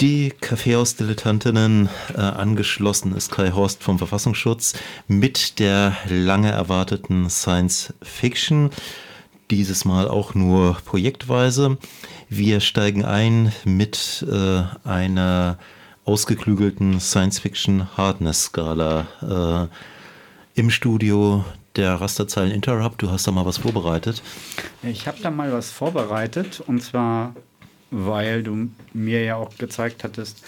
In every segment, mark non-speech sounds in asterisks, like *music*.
Die Kaffeehausdilettantinnen äh, angeschlossen ist Kai Horst vom Verfassungsschutz mit der lange erwarteten Science Fiction. Dieses Mal auch nur projektweise. Wir steigen ein mit äh, einer ausgeklügelten Science Fiction Hardness Skala. Äh, Im Studio der Rasterzeilen Interrupt. Du hast da mal was vorbereitet. Ich habe da mal was vorbereitet und zwar weil du mir ja auch gezeigt hattest,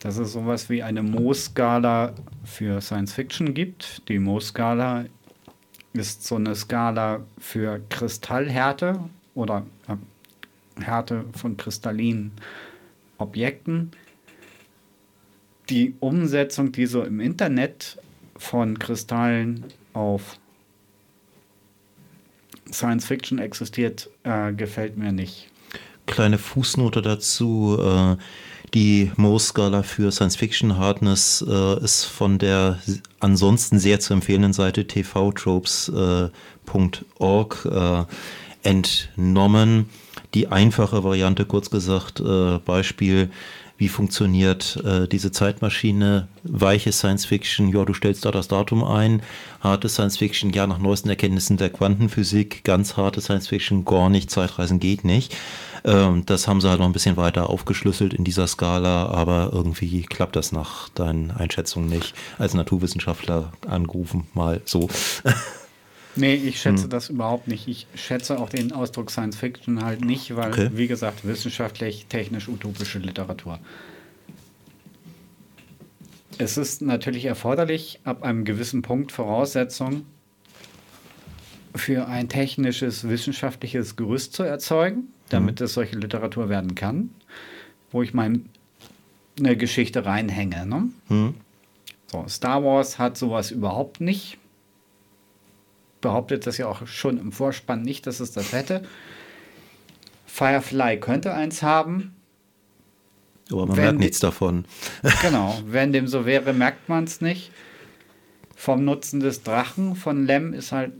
dass es sowas wie eine Mohs-Skala für Science Fiction gibt. Die Mohs-Skala ist so eine Skala für Kristallhärte oder äh, Härte von kristallinen Objekten. Die Umsetzung, die so im Internet von Kristallen auf Science Fiction existiert, äh, gefällt mir nicht kleine Fußnote dazu. Äh, die Mohs-Skala für Science-Fiction Hardness äh, ist von der ansonsten sehr zu empfehlenden Seite tvtropes.org äh, entnommen. Die einfache Variante, kurz gesagt, Beispiel, wie funktioniert äh, diese Zeitmaschine, weiche Science Fiction, ja, du stellst da das Datum ein, harte Science Fiction, ja, nach neuesten Erkenntnissen der Quantenphysik, ganz harte Science Fiction, gar nicht, Zeitreisen geht nicht. Ähm, das haben sie halt noch ein bisschen weiter aufgeschlüsselt in dieser Skala, aber irgendwie klappt das nach deinen Einschätzungen nicht. Als Naturwissenschaftler angerufen, mal so. *laughs* Nee, ich schätze hm. das überhaupt nicht. Ich schätze auch den Ausdruck Science Fiction halt nicht, weil, okay. wie gesagt, wissenschaftlich, technisch, utopische Literatur. Es ist natürlich erforderlich, ab einem gewissen Punkt Voraussetzung für ein technisches, wissenschaftliches Gerüst zu erzeugen damit mhm. es solche Literatur werden kann, wo ich meine eine Geschichte reinhänge. Ne? Mhm. So, Star Wars hat sowas überhaupt nicht. Behauptet das ja auch schon im Vorspann nicht, dass es das hätte. Firefly könnte eins haben. Aber man wenn merkt nichts davon. *laughs* genau, wenn dem so wäre, merkt man es nicht. Vom Nutzen des Drachen von Lem ist halt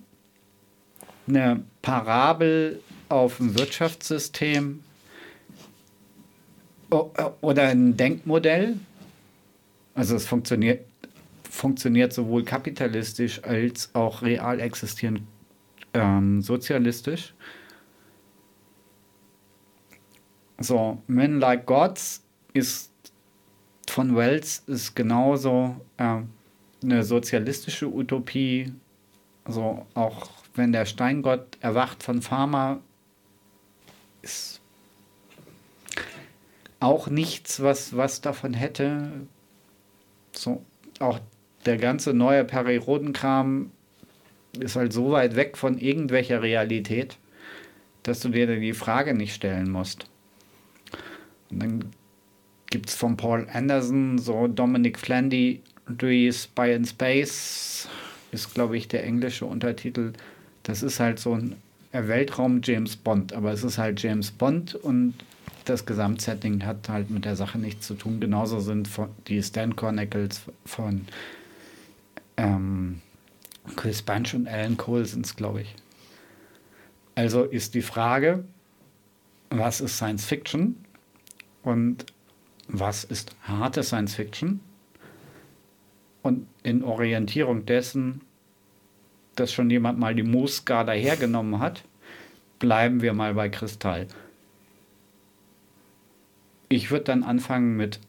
eine Parabel auf ein Wirtschaftssystem oder ein Denkmodell. Also es funktioniert, funktioniert sowohl kapitalistisch als auch real existierend ähm, sozialistisch. So, Men Like Gods ist von Wells ist genauso äh, eine sozialistische Utopie. Also auch wenn der Steingott erwacht von Pharma, ist auch nichts, was, was davon hätte. So, auch der ganze neue Periodenkram ist halt so weit weg von irgendwelcher Realität, dass du dir die Frage nicht stellen musst. Und dann gibt es von Paul Anderson so Dominic Flandy, Spy in Space, ist glaube ich der englische Untertitel. Das ist halt so ein Weltraum James Bond, aber es ist halt James Bond und das Gesamtsetting hat halt mit der Sache nichts zu tun. Genauso sind die Stan Chronicles von ähm, Chris Bunch und Alan Cole sind es, glaube ich. Also ist die Frage, was ist Science Fiction und was ist harte Science Fiction? Und in Orientierung dessen dass schon jemand mal die Moos-Skala hergenommen hat, bleiben wir mal bei Kristall. Ich würde dann anfangen mit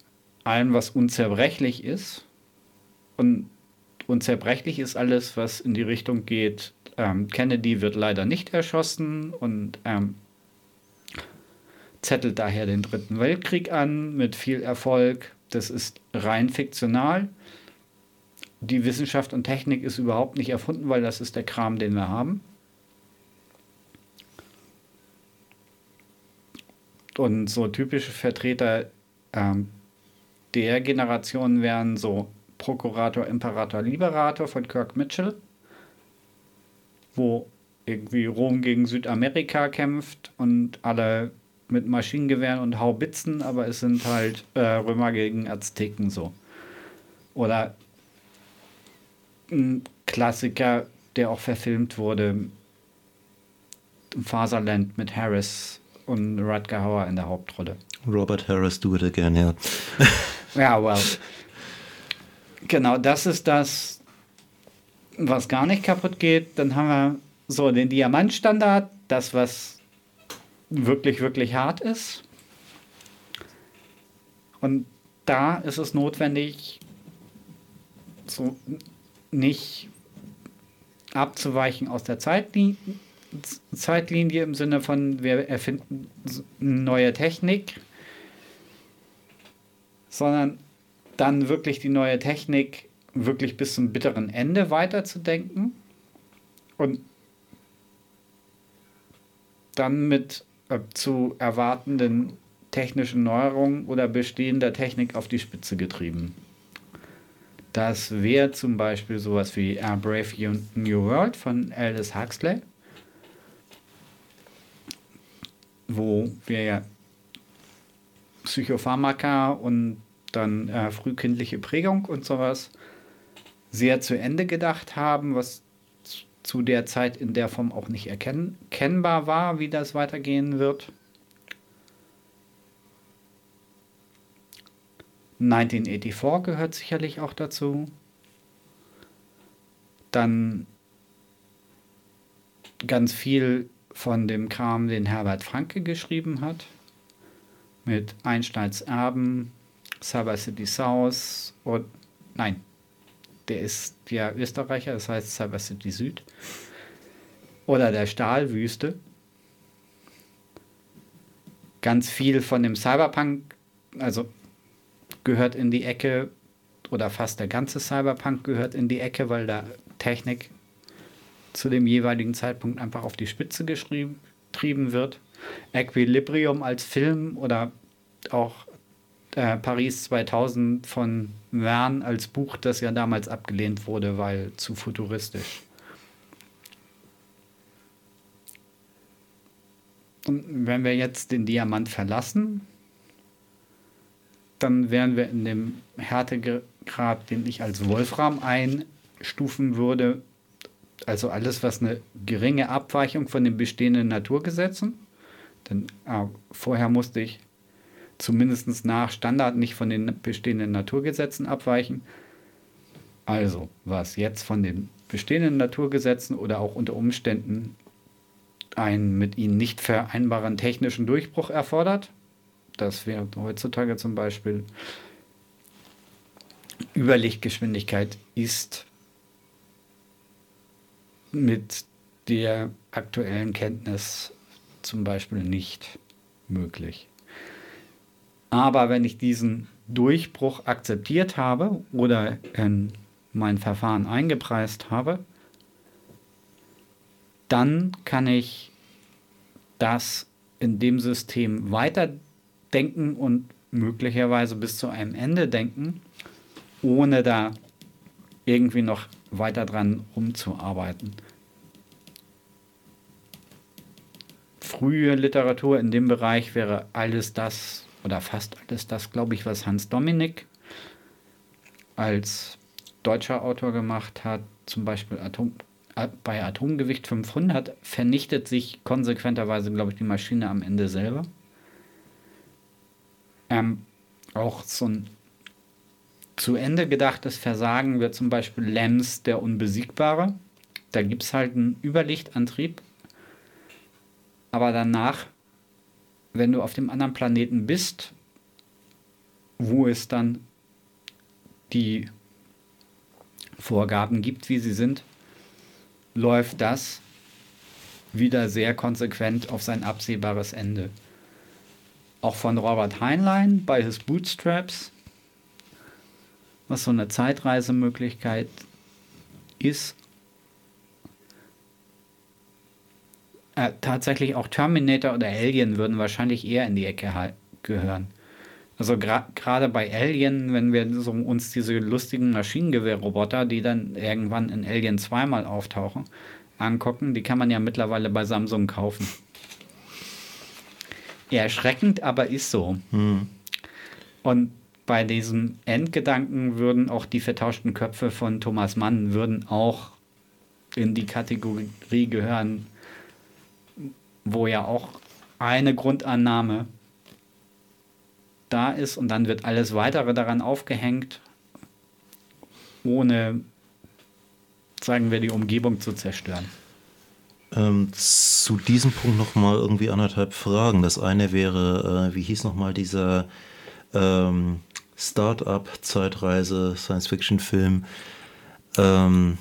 allem, was unzerbrechlich ist. Und unzerbrechlich ist alles, was in die Richtung geht. Ähm, Kennedy wird leider nicht erschossen und ähm, zettelt daher den Dritten Weltkrieg an mit viel Erfolg. Das ist rein fiktional die Wissenschaft und Technik ist überhaupt nicht erfunden, weil das ist der Kram, den wir haben. Und so typische Vertreter ähm, der Generation wären so Prokurator, Imperator, Liberator von Kirk Mitchell, wo irgendwie Rom gegen Südamerika kämpft und alle mit Maschinengewehren und Haubitzen, aber es sind halt äh, Römer gegen Azteken so. Oder ein Klassiker, der auch verfilmt wurde. Faserland mit Harris und Rutger Hauer in der Hauptrolle. Robert Harris, do it again, ja. ja, well. *laughs* Genau, das ist das, was gar nicht kaputt geht. Dann haben wir so den Diamantstandard, das, was wirklich, wirklich hart ist. Und da ist es notwendig, so nicht abzuweichen aus der Zeitlinie, Zeitlinie im Sinne von, wir erfinden neue Technik, sondern dann wirklich die neue Technik wirklich bis zum bitteren Ende weiterzudenken und dann mit äh, zu erwartenden technischen Neuerungen oder bestehender Technik auf die Spitze getrieben. Das wäre zum Beispiel sowas wie A Brave New World von Aldous Huxley, wo wir ja Psychopharmaka und dann äh, frühkindliche Prägung und sowas sehr zu Ende gedacht haben, was zu der Zeit in der Form auch nicht erkennbar war, wie das weitergehen wird. 1984 gehört sicherlich auch dazu. Dann ganz viel von dem Kram, den Herbert Franke geschrieben hat. Mit Einsteins Erben, Cyber City South und nein, der ist ja Österreicher, das heißt Cyber City Süd. Oder der Stahlwüste. Ganz viel von dem Cyberpunk, also gehört in die Ecke, oder fast der ganze Cyberpunk gehört in die Ecke, weil da Technik zu dem jeweiligen Zeitpunkt einfach auf die Spitze getrieben wird. Equilibrium als Film oder auch äh, Paris 2000 von Verne als Buch, das ja damals abgelehnt wurde, weil zu futuristisch. Und wenn wir jetzt den Diamant verlassen, dann wären wir in dem Härtegrad, den ich als Wolfram einstufen würde, also alles, was eine geringe Abweichung von den bestehenden Naturgesetzen. Denn äh, vorher musste ich zumindest nach Standard nicht von den bestehenden Naturgesetzen abweichen. Also, was jetzt von den bestehenden Naturgesetzen oder auch unter Umständen einen mit ihnen nicht vereinbaren technischen Durchbruch erfordert, das wäre heutzutage zum Beispiel Überlichtgeschwindigkeit ist mit der aktuellen Kenntnis zum Beispiel nicht möglich. Aber wenn ich diesen Durchbruch akzeptiert habe oder in mein Verfahren eingepreist habe, dann kann ich das in dem System weiterdenken und möglicherweise bis zu einem Ende denken, ohne da irgendwie noch weiter dran rumzuarbeiten. Frühe Literatur in dem Bereich wäre alles das, oder fast alles das, glaube ich, was Hans Dominik als deutscher Autor gemacht hat, zum Beispiel Atom, äh, bei Atomgewicht 500, vernichtet sich konsequenterweise, glaube ich, die Maschine am Ende selber. Ähm, auch so ein zu Ende gedachtes Versagen wird zum Beispiel Lems der Unbesiegbare. Da gibt es halt einen Überlichtantrieb, aber danach wenn du auf dem anderen Planeten bist, wo es dann die Vorgaben gibt, wie sie sind, läuft das wieder sehr konsequent auf sein absehbares Ende. Auch von Robert Heinlein bei his Bootstraps, was so eine Zeitreisemöglichkeit ist, äh, tatsächlich auch Terminator oder Alien würden wahrscheinlich eher in die Ecke gehören. Also gerade gra bei Alien, wenn wir so uns diese lustigen Maschinengewehrroboter, die dann irgendwann in Alien zweimal auftauchen, angucken, die kann man ja mittlerweile bei Samsung kaufen. Erschreckend, aber ist so. Hm. Und bei diesem Endgedanken würden auch die vertauschten Köpfe von Thomas Mann würden auch in die Kategorie gehören, wo ja auch eine Grundannahme da ist und dann wird alles weitere daran aufgehängt, ohne, sagen wir, die Umgebung zu zerstören. Ähm, zu diesem Punkt nochmal irgendwie anderthalb Fragen. Das eine wäre, äh, wie hieß nochmal dieser ähm, Start-up-Zeitreise, Science-Fiction-Film? Ähm,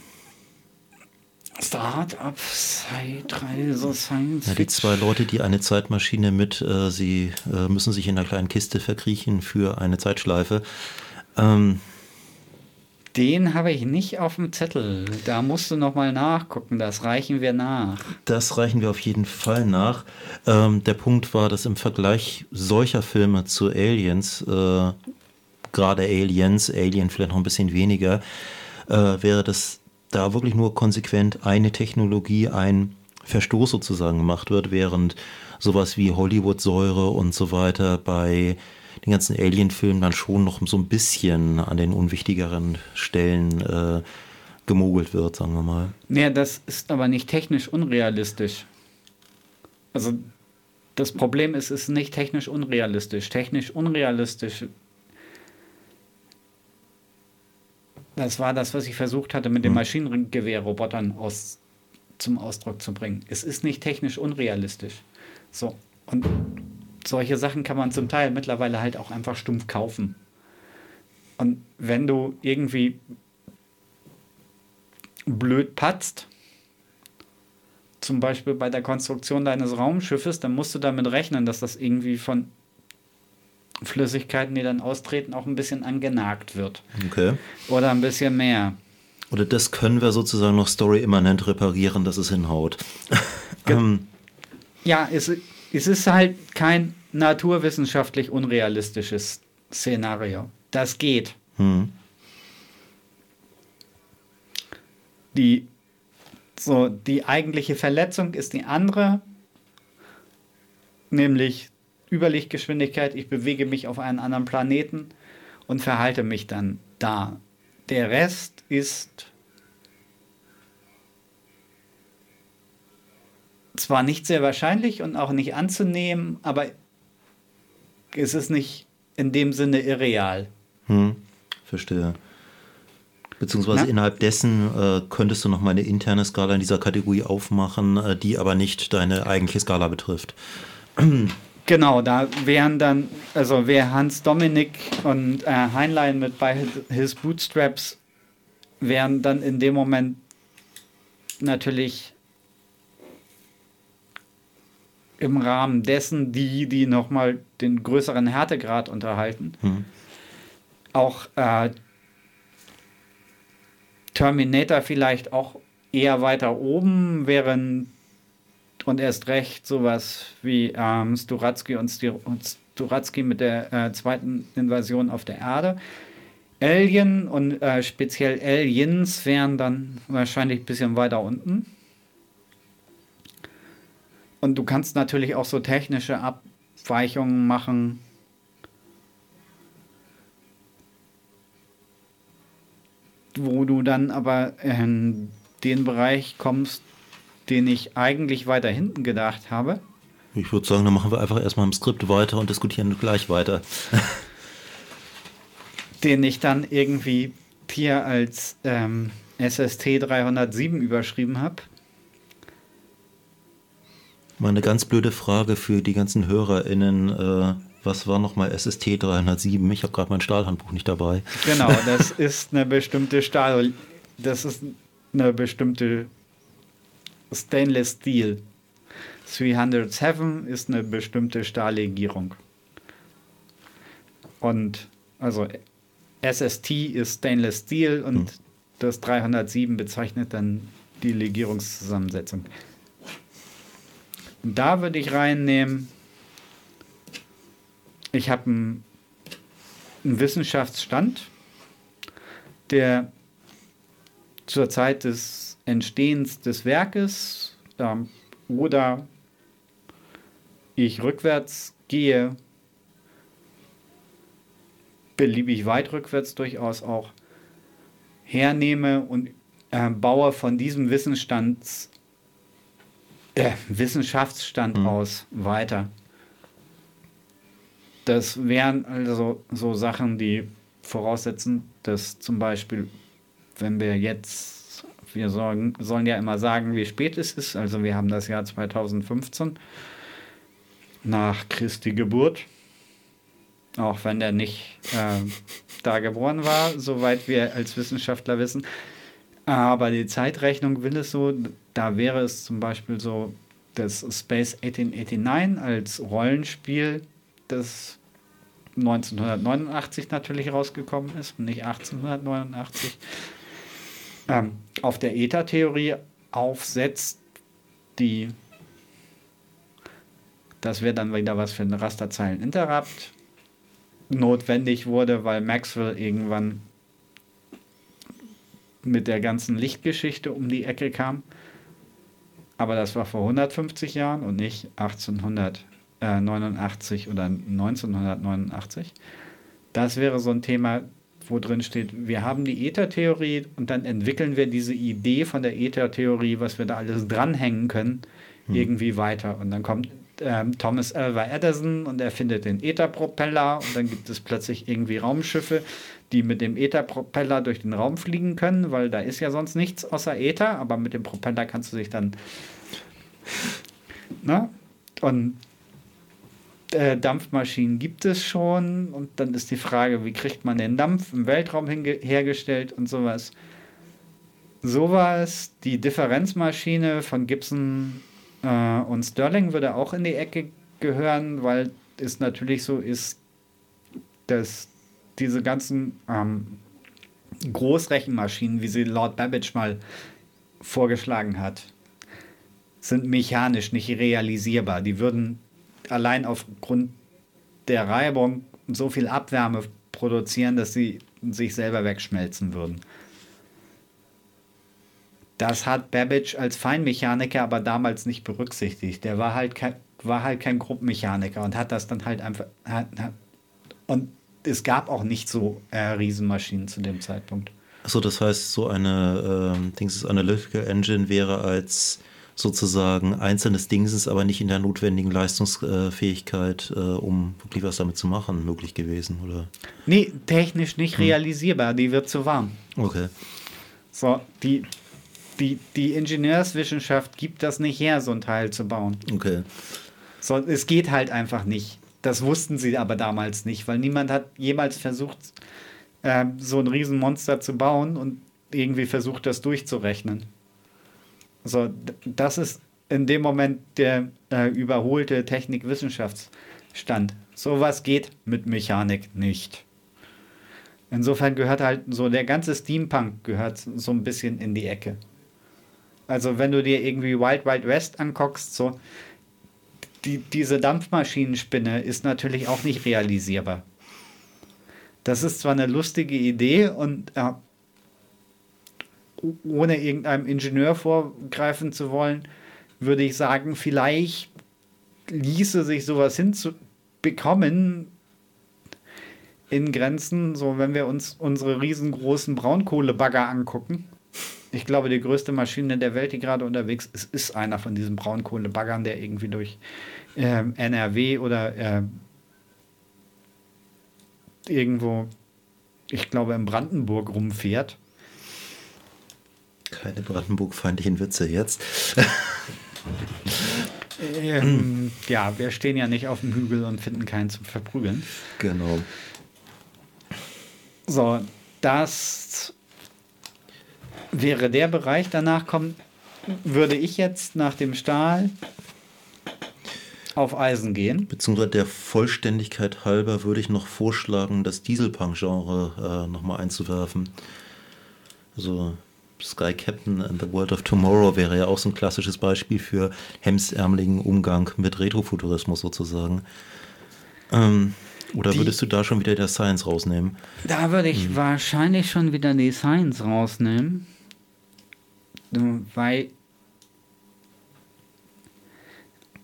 Start-up, Zeitreise, Science. Ja, die zwei Leute, die eine Zeitmaschine mit, äh, sie äh, müssen sich in einer kleinen Kiste verkriechen für eine Zeitschleife. Ähm, den habe ich nicht auf dem Zettel. Da musst du noch mal nachgucken. Das reichen wir nach. Das reichen wir auf jeden Fall nach. Ähm, der Punkt war, dass im Vergleich solcher Filme zu Aliens, äh, gerade Aliens, Alien vielleicht noch ein bisschen weniger, äh, wäre das da wirklich nur konsequent eine Technologie, ein Verstoß sozusagen gemacht wird, während sowas wie Hollywood-Säure und so weiter bei den ganzen Alien-Filmen dann schon noch so ein bisschen an den unwichtigeren Stellen äh, gemogelt wird, sagen wir mal. Ja, das ist aber nicht technisch unrealistisch. Also das Problem ist, es ist nicht technisch unrealistisch. Technisch unrealistisch Das war das, was ich versucht hatte, mit den hm. Maschinengewehrrobotern aus, zum Ausdruck zu bringen. Es ist nicht technisch unrealistisch. So. Und solche Sachen kann man zum Teil mittlerweile halt auch einfach stumpf kaufen. Und wenn du irgendwie blöd patzt, zum Beispiel bei der Konstruktion deines Raumschiffes, dann musst du damit rechnen, dass das irgendwie von Flüssigkeiten, die dann austreten, auch ein bisschen angenagt wird. Okay. Oder ein bisschen mehr. Oder das können wir sozusagen noch story-immanent reparieren, dass es hinhaut. ähm. Ja, es, es ist halt kein naturwissenschaftlich unrealistisches Szenario. Das geht. Hm. Die, so, die eigentliche Verletzung ist die andere, nämlich Überlichtgeschwindigkeit, ich bewege mich auf einen anderen Planeten und verhalte mich dann da. Der Rest ist zwar nicht sehr wahrscheinlich und auch nicht anzunehmen, aber es ist nicht in dem Sinne irreal. Hm, verstehe. Beziehungsweise Na? innerhalb dessen äh, könntest du noch mal eine interne Skala in dieser Kategorie aufmachen, äh, die aber nicht deine eigentliche Skala betrifft. *clears throat* Genau, da wären dann, also wäre Hans Dominik und äh, Heinlein mit bei His Bootstraps, wären dann in dem Moment natürlich im Rahmen dessen die, die nochmal den größeren Härtegrad unterhalten. Hm. Auch äh, Terminator vielleicht auch eher weiter oben, während und erst recht sowas wie ähm, Sturatsky und Sturatsky mit der äh, zweiten Invasion auf der Erde. Alien und äh, speziell Aliens wären dann wahrscheinlich ein bisschen weiter unten. Und du kannst natürlich auch so technische Abweichungen machen. Wo du dann aber in den Bereich kommst, den ich eigentlich weiter hinten gedacht habe. Ich würde sagen, dann machen wir einfach erstmal im Skript weiter und diskutieren gleich weiter. *laughs* den ich dann irgendwie hier als ähm, SST 307 überschrieben habe. Mal eine ganz blöde Frage für die ganzen HörerInnen. Äh, was war nochmal SST 307? Ich habe gerade mein Stahlhandbuch nicht dabei. Genau, *laughs* das ist eine bestimmte Stahl. Das ist eine bestimmte Stainless Steel. 307 ist eine bestimmte Stahllegierung. Und also SST ist Stainless Steel und hm. das 307 bezeichnet dann die Legierungszusammensetzung. Und da würde ich reinnehmen, ich habe einen, einen Wissenschaftsstand, der zur Zeit des Entstehens des Werkes ähm, oder ich rückwärts gehe, beliebig weit rückwärts durchaus auch, hernehme und äh, baue von diesem Wissensstands, äh, Wissenschaftsstand mhm. aus weiter. das wären also so Sachen, die voraussetzen, dass zum Beispiel, wenn wir jetzt, wir sollen, sollen ja immer sagen, wie spät es ist, also wir haben das Jahr 2015 nach Christi Geburt, auch wenn er nicht äh, da geboren war, soweit wir als Wissenschaftler wissen. Aber die Zeitrechnung will es so, da wäre es zum Beispiel so, dass Space 1889 als Rollenspiel, das 1989 natürlich rausgekommen ist, nicht 1889, ähm, auf der Eta-Theorie aufsetzt, die das wäre dann wieder was für ein Rasterzeilen-Interrupt notwendig wurde, weil Maxwell irgendwann mit der ganzen Lichtgeschichte um die Ecke kam. Aber das war vor 150 Jahren und nicht 1889 oder 1989. Das wäre so ein Thema, wo drin steht, wir haben die Äthertheorie und dann entwickeln wir diese Idee von der Äthertheorie, was wir da alles dranhängen können, hm. irgendwie weiter. Und dann kommt ähm, Thomas Alva Edison und er findet den Ätherpropeller und dann gibt es plötzlich irgendwie Raumschiffe, die mit dem Ätherpropeller durch den Raum fliegen können, weil da ist ja sonst nichts außer Äther, aber mit dem Propeller kannst du dich dann. Na? Und äh, Dampfmaschinen gibt es schon und dann ist die Frage, wie kriegt man den Dampf im Weltraum hergestellt und sowas. Sowas, die Differenzmaschine von Gibson äh, und Sterling würde auch in die Ecke gehören, weil es natürlich so ist, dass diese ganzen ähm, Großrechenmaschinen, wie sie Lord Babbage mal vorgeschlagen hat, sind mechanisch nicht realisierbar. Die würden allein aufgrund der Reibung so viel Abwärme produzieren, dass sie sich selber wegschmelzen würden. Das hat Babbage als Feinmechaniker aber damals nicht berücksichtigt. Der war halt kein, war halt kein Gruppenmechaniker und hat das dann halt einfach. Hat, hat, und es gab auch nicht so äh, Riesenmaschinen zu dem Zeitpunkt. Achso, das heißt, so eine ähm, Dings Analytical Engine wäre als sozusagen einzelnes Dingses, aber nicht in der notwendigen Leistungsfähigkeit, äh, um wirklich was damit zu machen, möglich gewesen, oder? Nee, technisch nicht hm. realisierbar, die wird zu warm. Okay. So, die, die, die Ingenieurswissenschaft gibt das nicht her, so ein Teil zu bauen. Okay. So, es geht halt einfach nicht. Das wussten sie aber damals nicht, weil niemand hat jemals versucht, äh, so ein Riesenmonster zu bauen und irgendwie versucht, das durchzurechnen. Also das ist in dem Moment der äh, überholte Technikwissenschaftsstand. Sowas geht mit Mechanik nicht. Insofern gehört halt so der ganze Steampunk gehört so ein bisschen in die Ecke. Also wenn du dir irgendwie Wild Wild West anguckst, so die, diese Dampfmaschinenspinne ist natürlich auch nicht realisierbar. Das ist zwar eine lustige Idee und äh, ohne irgendeinem Ingenieur vorgreifen zu wollen, würde ich sagen, vielleicht ließe sich sowas hinzubekommen in Grenzen, so wenn wir uns unsere riesengroßen Braunkohlebagger angucken ich glaube, die größte Maschine der Welt, die gerade unterwegs ist, ist einer von diesen Braunkohlebaggern, der irgendwie durch äh, NRW oder äh, irgendwo, ich glaube, in Brandenburg rumfährt. Keine Brandenburg-feindlichen Witze jetzt. ähm, ja, wir stehen ja nicht auf dem Hügel und finden keinen zum Verprügeln. Genau. So, das wäre der Bereich. Danach kommt, würde ich jetzt nach dem Stahl auf Eisen gehen. Beziehungsweise der Vollständigkeit halber würde ich noch vorschlagen, das Dieselpunk-Genre äh, nochmal einzuwerfen. Also Sky Captain and the World of Tomorrow wäre ja auch so ein klassisches Beispiel für hemsärmeligen Umgang mit Retrofuturismus sozusagen. Ähm, oder die, würdest du da schon wieder der Science rausnehmen? Da würde ich hm. wahrscheinlich schon wieder die Science rausnehmen weil,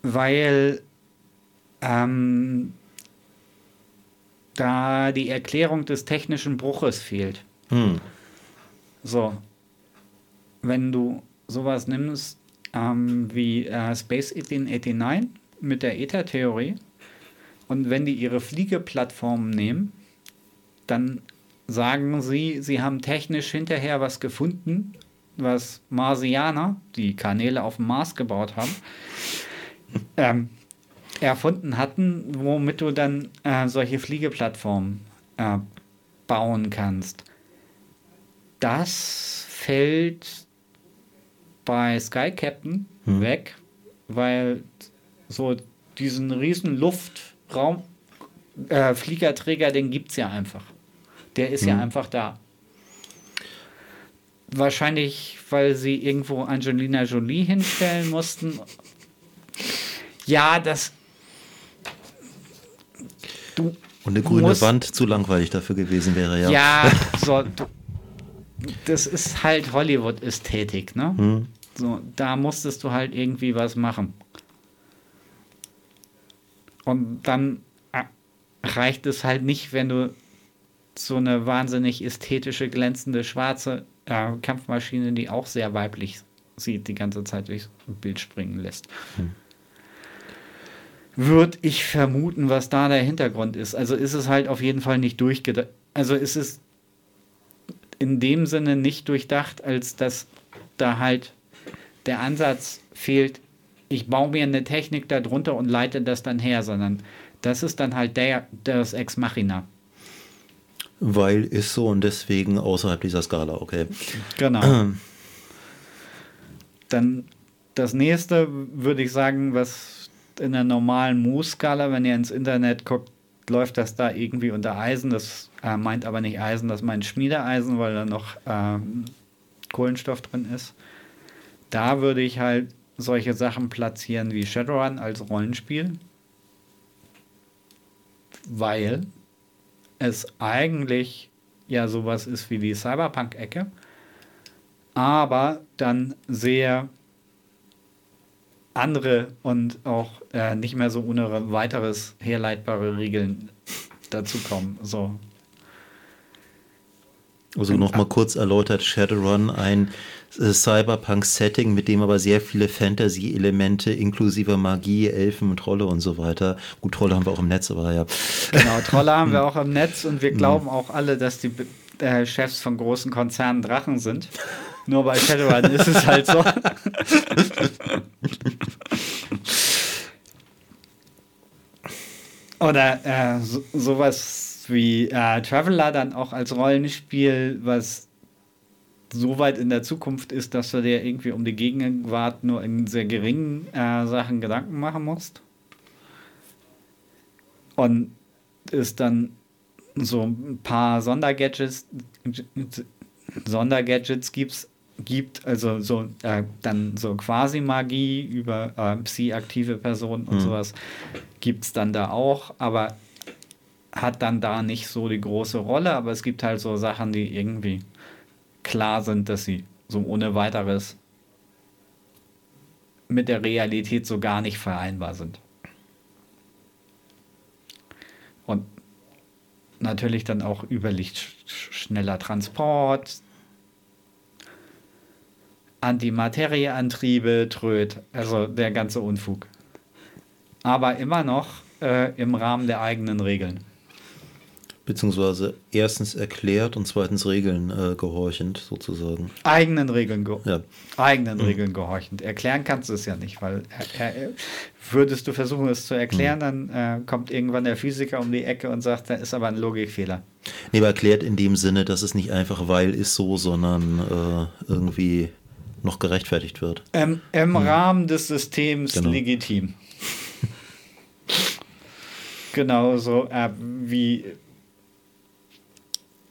weil ähm, da die Erklärung des technischen Bruches fehlt. Hm. So, wenn du sowas nimmst ähm, wie äh, Space 1889 mit der Ether-Theorie Und wenn die ihre Fliegeplattformen nehmen, dann sagen sie, sie haben technisch hinterher was gefunden, was Marsianer, die Kanäle auf dem Mars gebaut haben, *laughs* ähm, erfunden hatten, womit du dann äh, solche Fliegeplattformen äh, bauen kannst. Das fällt bei Sky Captain hm. weg, weil so diesen riesen Luftraum äh, Fliegerträger, den gibt es ja einfach. Der ist hm. ja einfach da. Wahrscheinlich, weil sie irgendwo Angelina Jolie hinstellen mussten. Ja, das. Du Und eine grüne Wand zu langweilig dafür gewesen wäre, ja. Ja, *laughs* so. Du, das ist halt Hollywood-Ästhetik, ne? Hm. So, da musstest du halt irgendwie was machen. Und dann äh, reicht es halt nicht, wenn du so eine wahnsinnig ästhetische, glänzende, schwarze äh, Kampfmaschine, die auch sehr weiblich sieht, die ganze Zeit durchs Bild springen lässt. Hm. Würde ich vermuten, was da der Hintergrund ist. Also ist es halt auf jeden Fall nicht durchgedacht. Also ist es in dem Sinne nicht durchdacht, als dass da halt der Ansatz fehlt, ich baue mir eine Technik darunter und leite das dann her, sondern das ist dann halt der, das Ex Machina. Weil ist so und deswegen außerhalb dieser Skala, okay. Genau. dann das nächste würde ich sagen, was in der normalen Mu-Skala, wenn ihr ins Internet guckt, läuft das da irgendwie unter Eisen. Das äh, meint aber nicht Eisen, das meint Schmiedeeisen, weil da noch äh, Kohlenstoff drin ist. Da würde ich halt solche Sachen platzieren wie Shadowrun als Rollenspiel, weil es eigentlich ja sowas ist wie die Cyberpunk-Ecke, aber dann sehr andere und auch äh, nicht mehr so ohne weiteres herleitbare Regeln dazu kommen. So. Also nochmal kurz erläutert, Shadowrun, ein äh, Cyberpunk-Setting, mit dem aber sehr viele Fantasy-Elemente inklusive Magie, Elfen und Trolle und so weiter. Gut, Trolle haben wir auch im Netz, aber ja. Genau, Trolle haben wir *laughs* auch im Netz und wir hm. glauben auch alle, dass die äh, Chefs von großen Konzernen Drachen sind. Nur bei Shadowrun *laughs* ist es halt so. *laughs* Oder äh, so, sowas wie äh, Traveler dann auch als Rollenspiel, was so weit in der Zukunft ist, dass du dir irgendwie um die Gegenwart nur in sehr geringen äh, Sachen Gedanken machen musst. Und es dann so ein paar Sondergadgets, Sondergadgets gibt's, gibt, also so äh, dann so quasi Magie über äh, Psi-aktive Personen und mhm. sowas gibt es dann da auch, aber hat dann da nicht so die große Rolle, aber es gibt halt so Sachen, die irgendwie klar sind, dass sie so ohne weiteres mit der Realität so gar nicht vereinbar sind. Und natürlich dann auch überlichtschneller Transport, Antimaterieantriebe, Tröd, also der ganze Unfug. Aber immer noch äh, im Rahmen der eigenen Regeln beziehungsweise erstens erklärt und zweitens Regeln äh, gehorchend sozusagen. Eigenen Regeln, ge ja. eigenen mhm. Regeln gehorchend. Erklären kannst du es ja nicht, weil äh, würdest du versuchen, es zu erklären, mhm. dann äh, kommt irgendwann der Physiker um die Ecke und sagt, da ist aber ein Logikfehler. Nee, aber erklärt in dem Sinne, dass es nicht einfach weil ist so, sondern äh, irgendwie noch gerechtfertigt wird. Ähm, Im mhm. Rahmen des Systems genau. legitim. Genauso äh, wie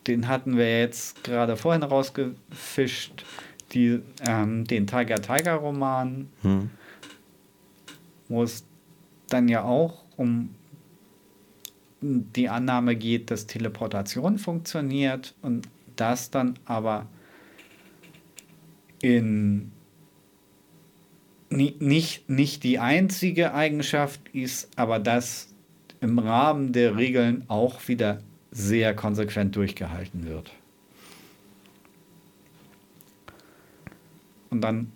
den hatten wir jetzt gerade vorhin rausgefischt, die, ähm, den Tiger Tiger Roman, hm. wo es dann ja auch um die Annahme geht, dass Teleportation funktioniert und das dann aber in nicht, nicht die einzige Eigenschaft ist, aber das im Rahmen der Regeln auch wieder sehr konsequent durchgehalten wird. Und dann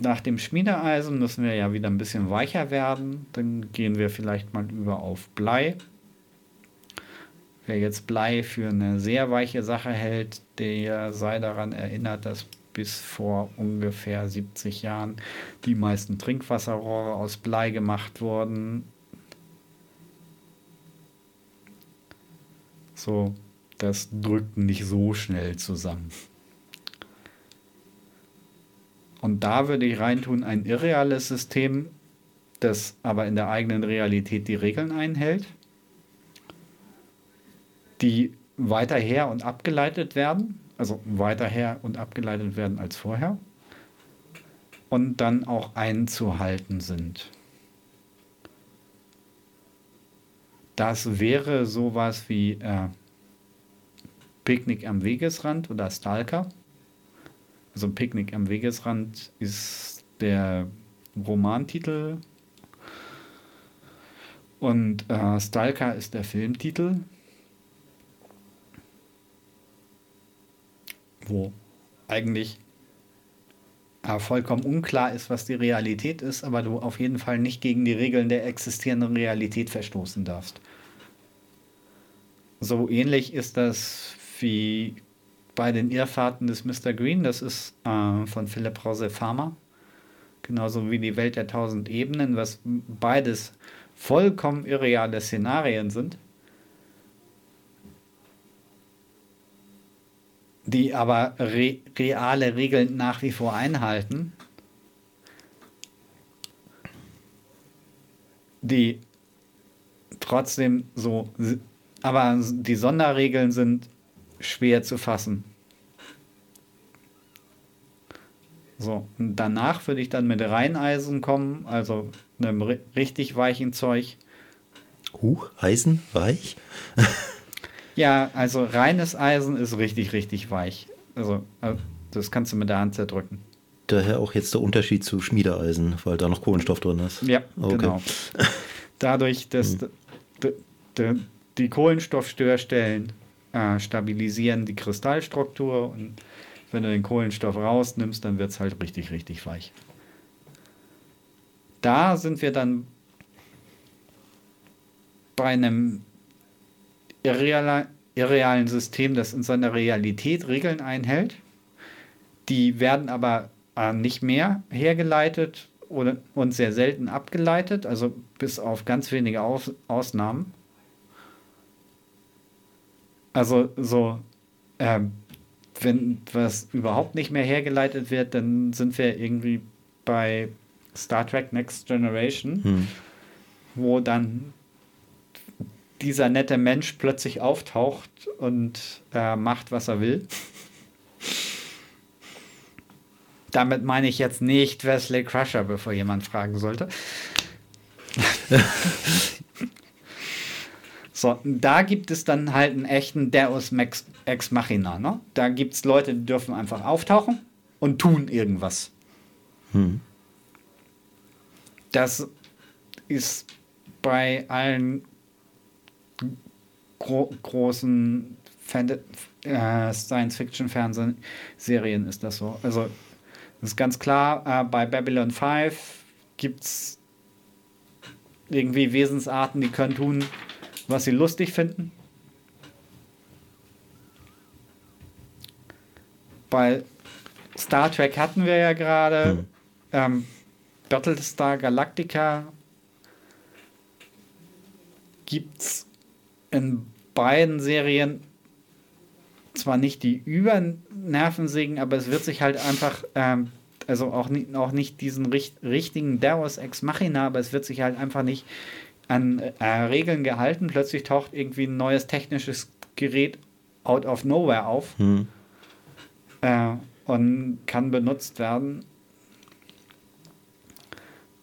nach dem Schmiedeeisen müssen wir ja wieder ein bisschen weicher werden. Dann gehen wir vielleicht mal über auf Blei. Wer jetzt Blei für eine sehr weiche Sache hält, der sei daran erinnert, dass bis vor ungefähr 70 Jahren die meisten Trinkwasserrohre aus Blei gemacht wurden. So, das drückt nicht so schnell zusammen. Und da würde ich reintun ein irreales System, das aber in der eigenen Realität die Regeln einhält, die weiter her und abgeleitet werden, also weiter her und abgeleitet werden als vorher und dann auch einzuhalten sind. Das wäre sowas wie äh, Picknick am Wegesrand oder Stalker. Also Picknick am Wegesrand ist der Romantitel und äh, Stalker ist der Filmtitel. Wo eigentlich äh, vollkommen unklar ist, was die Realität ist, aber du auf jeden Fall nicht gegen die Regeln der existierenden Realität verstoßen darfst. So ähnlich ist das wie bei den Irrfahrten des Mr. Green, das ist äh, von Philipp Rose Farmer, genauso wie die Welt der tausend Ebenen, was beides vollkommen irreale Szenarien sind, die aber re reale Regeln nach wie vor einhalten, die trotzdem so, aber die Sonderregeln sind schwer zu fassen. So, und danach würde ich dann mit Reineisen kommen, also einem richtig weichen Zeug. Huch, Eisen weich? *laughs* ja, also reines Eisen ist richtig, richtig weich. Also, äh, das kannst du mit der Hand zerdrücken. Daher auch jetzt der Unterschied zu Schmiedeeisen, weil da noch Kohlenstoff drin ist. Ja, okay. genau. Dadurch, dass hm. die Kohlenstoffstörstellen äh, stabilisieren die Kristallstruktur und wenn du den Kohlenstoff rausnimmst, dann wird es halt richtig, richtig weich. Da sind wir dann bei einem irrealen, irrealen System, das in seiner Realität Regeln einhält. Die werden aber äh, nicht mehr hergeleitet oder, und sehr selten abgeleitet, also bis auf ganz wenige Aus Ausnahmen. Also so, ähm, wenn was überhaupt nicht mehr hergeleitet wird, dann sind wir irgendwie bei Star Trek Next Generation, hm. wo dann dieser nette Mensch plötzlich auftaucht und äh, macht, was er will. Damit meine ich jetzt nicht Wesley Crusher, bevor jemand fragen sollte. *laughs* So, da gibt es dann halt einen echten Deus Ex Machina. Ne? Da gibt es Leute, die dürfen einfach auftauchen und tun irgendwas. Hm. Das ist bei allen gro großen äh, Science-Fiction-Fernsehserien ist das so. Also, das ist ganz klar, äh, bei Babylon 5 gibt es irgendwie Wesensarten, die können tun, was sie lustig finden. Bei Star Trek hatten wir ja gerade hm. ähm, Battlestar Galactica gibt es in beiden Serien zwar nicht die Übernervensägen, aber es wird sich halt einfach, ähm, also auch nicht, auch nicht diesen richt richtigen Deus Ex Machina, aber es wird sich halt einfach nicht an äh, Regeln gehalten. Plötzlich taucht irgendwie ein neues technisches Gerät out of nowhere auf hm. äh, und kann benutzt werden.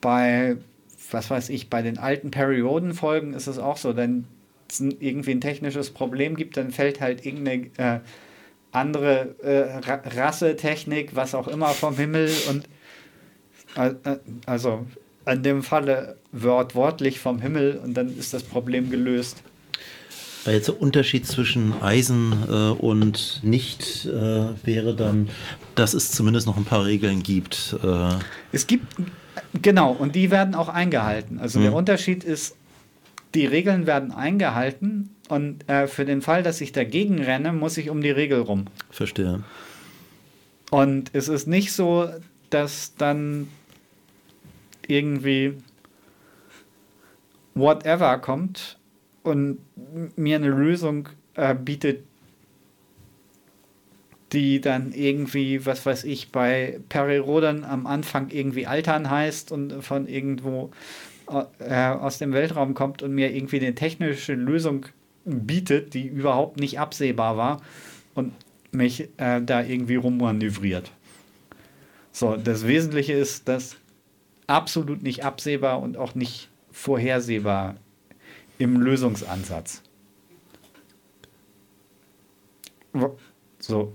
Bei, was weiß ich, bei den alten Periodenfolgen ist es auch so, wenn es irgendwie ein technisches Problem gibt, dann fällt halt irgendeine äh, andere äh, Rassetechnik, was auch immer vom Himmel und äh, also in dem Falle wortwörtlich vom Himmel und dann ist das Problem gelöst. Jetzt der Unterschied zwischen Eisen äh, und nicht äh, wäre dann, dass es zumindest noch ein paar Regeln gibt. Äh es gibt, genau, und die werden auch eingehalten. Also mhm. der Unterschied ist, die Regeln werden eingehalten und äh, für den Fall, dass ich dagegen renne, muss ich um die Regel rum. Verstehe. Und es ist nicht so, dass dann irgendwie whatever kommt und mir eine Lösung äh, bietet, die dann irgendwie, was weiß ich, bei Periroden am Anfang irgendwie Altern heißt und von irgendwo aus dem Weltraum kommt und mir irgendwie eine technische Lösung bietet, die überhaupt nicht absehbar war und mich äh, da irgendwie rummanövriert. So, das Wesentliche ist, dass absolut nicht absehbar und auch nicht vorhersehbar im Lösungsansatz. So,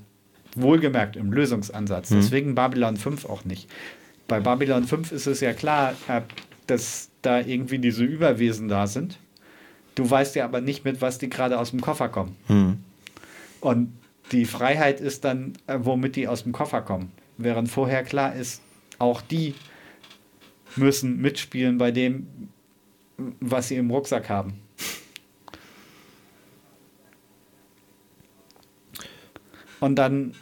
wohlgemerkt im Lösungsansatz. Mhm. Deswegen Babylon 5 auch nicht. Bei Babylon 5 ist es ja klar, äh, dass da irgendwie diese Überwesen da sind. Du weißt ja aber nicht, mit was die gerade aus dem Koffer kommen. Mhm. Und die Freiheit ist dann, äh, womit die aus dem Koffer kommen. Während vorher klar ist, auch die müssen mitspielen bei dem, was sie im Rucksack haben. Und dann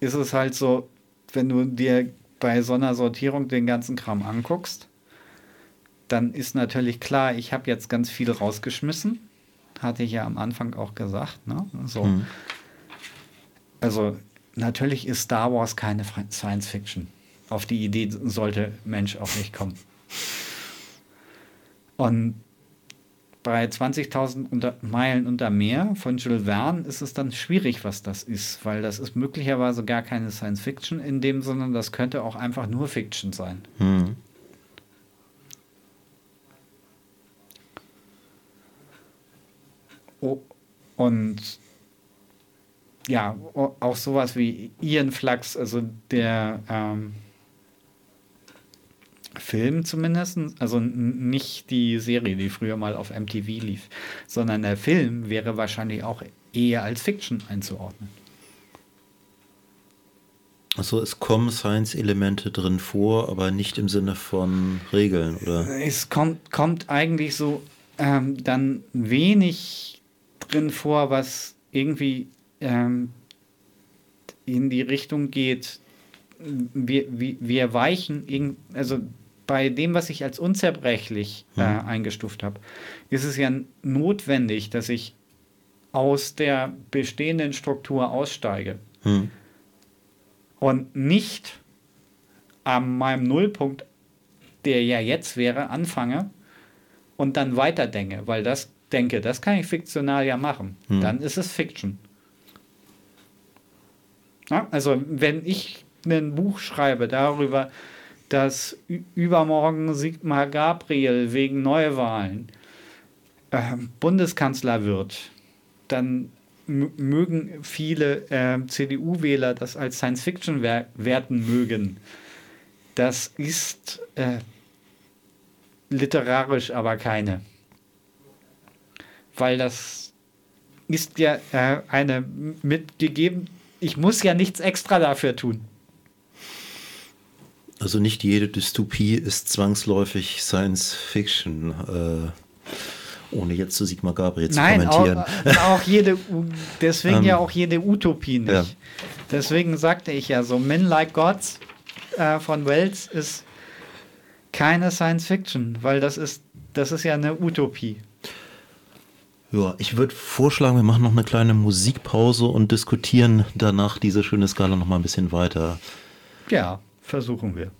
ist es halt so, wenn du dir bei so einer Sortierung den ganzen Kram anguckst, dann ist natürlich klar, ich habe jetzt ganz viel rausgeschmissen. Hatte ich ja am Anfang auch gesagt. Ne? So. Mhm. Also natürlich ist Star Wars keine Science Fiction. Auf die Idee sollte Mensch auch nicht kommen. Und bei 20.000 Meilen unter Meer von Jules Verne ist es dann schwierig, was das ist, weil das ist möglicherweise gar keine Science Fiction in dem, sondern das könnte auch einfach nur Fiction sein. Hm. Und ja, auch sowas wie Ian Flux, also der ähm, Film zumindest, also nicht die Serie, die früher mal auf MTV lief, sondern der Film wäre wahrscheinlich auch eher als Fiction einzuordnen. Also es kommen Science-Elemente drin vor, aber nicht im Sinne von Regeln, oder? Es kommt, kommt eigentlich so ähm, dann wenig drin vor, was irgendwie ähm, in die Richtung geht, wir, wir, wir weichen, also bei dem, was ich als unzerbrechlich äh, mhm. eingestuft habe, ist es ja notwendig, dass ich aus der bestehenden Struktur aussteige mhm. und nicht an meinem Nullpunkt, der ja jetzt wäre, anfange und dann weiterdenke, weil das denke, das kann ich fiktional ja machen. Mhm. Dann ist es Fiction. Ja, also wenn ich ein Buch schreibe darüber, dass übermorgen Sigmar Gabriel wegen Neuwahlen äh, Bundeskanzler wird, dann mögen viele äh, CDU-Wähler das als Science Fiction wer werten mögen. Das ist äh, literarisch aber keine. Weil das ist ja äh, eine mitgegeben, ich muss ja nichts extra dafür tun. Also nicht jede Dystopie ist zwangsläufig Science Fiction, äh, ohne jetzt zu Sigmar Gabriel zu Nein, kommentieren. Auch, äh, auch jede, *laughs* deswegen ja ähm, auch jede Utopie nicht. Ja. Deswegen sagte ich ja so, Men Like Gods äh, von Wells ist keine Science Fiction, weil das ist, das ist ja eine Utopie. Ja, ich würde vorschlagen, wir machen noch eine kleine Musikpause und diskutieren danach diese schöne Skala noch mal ein bisschen weiter. Ja, versuchen wir.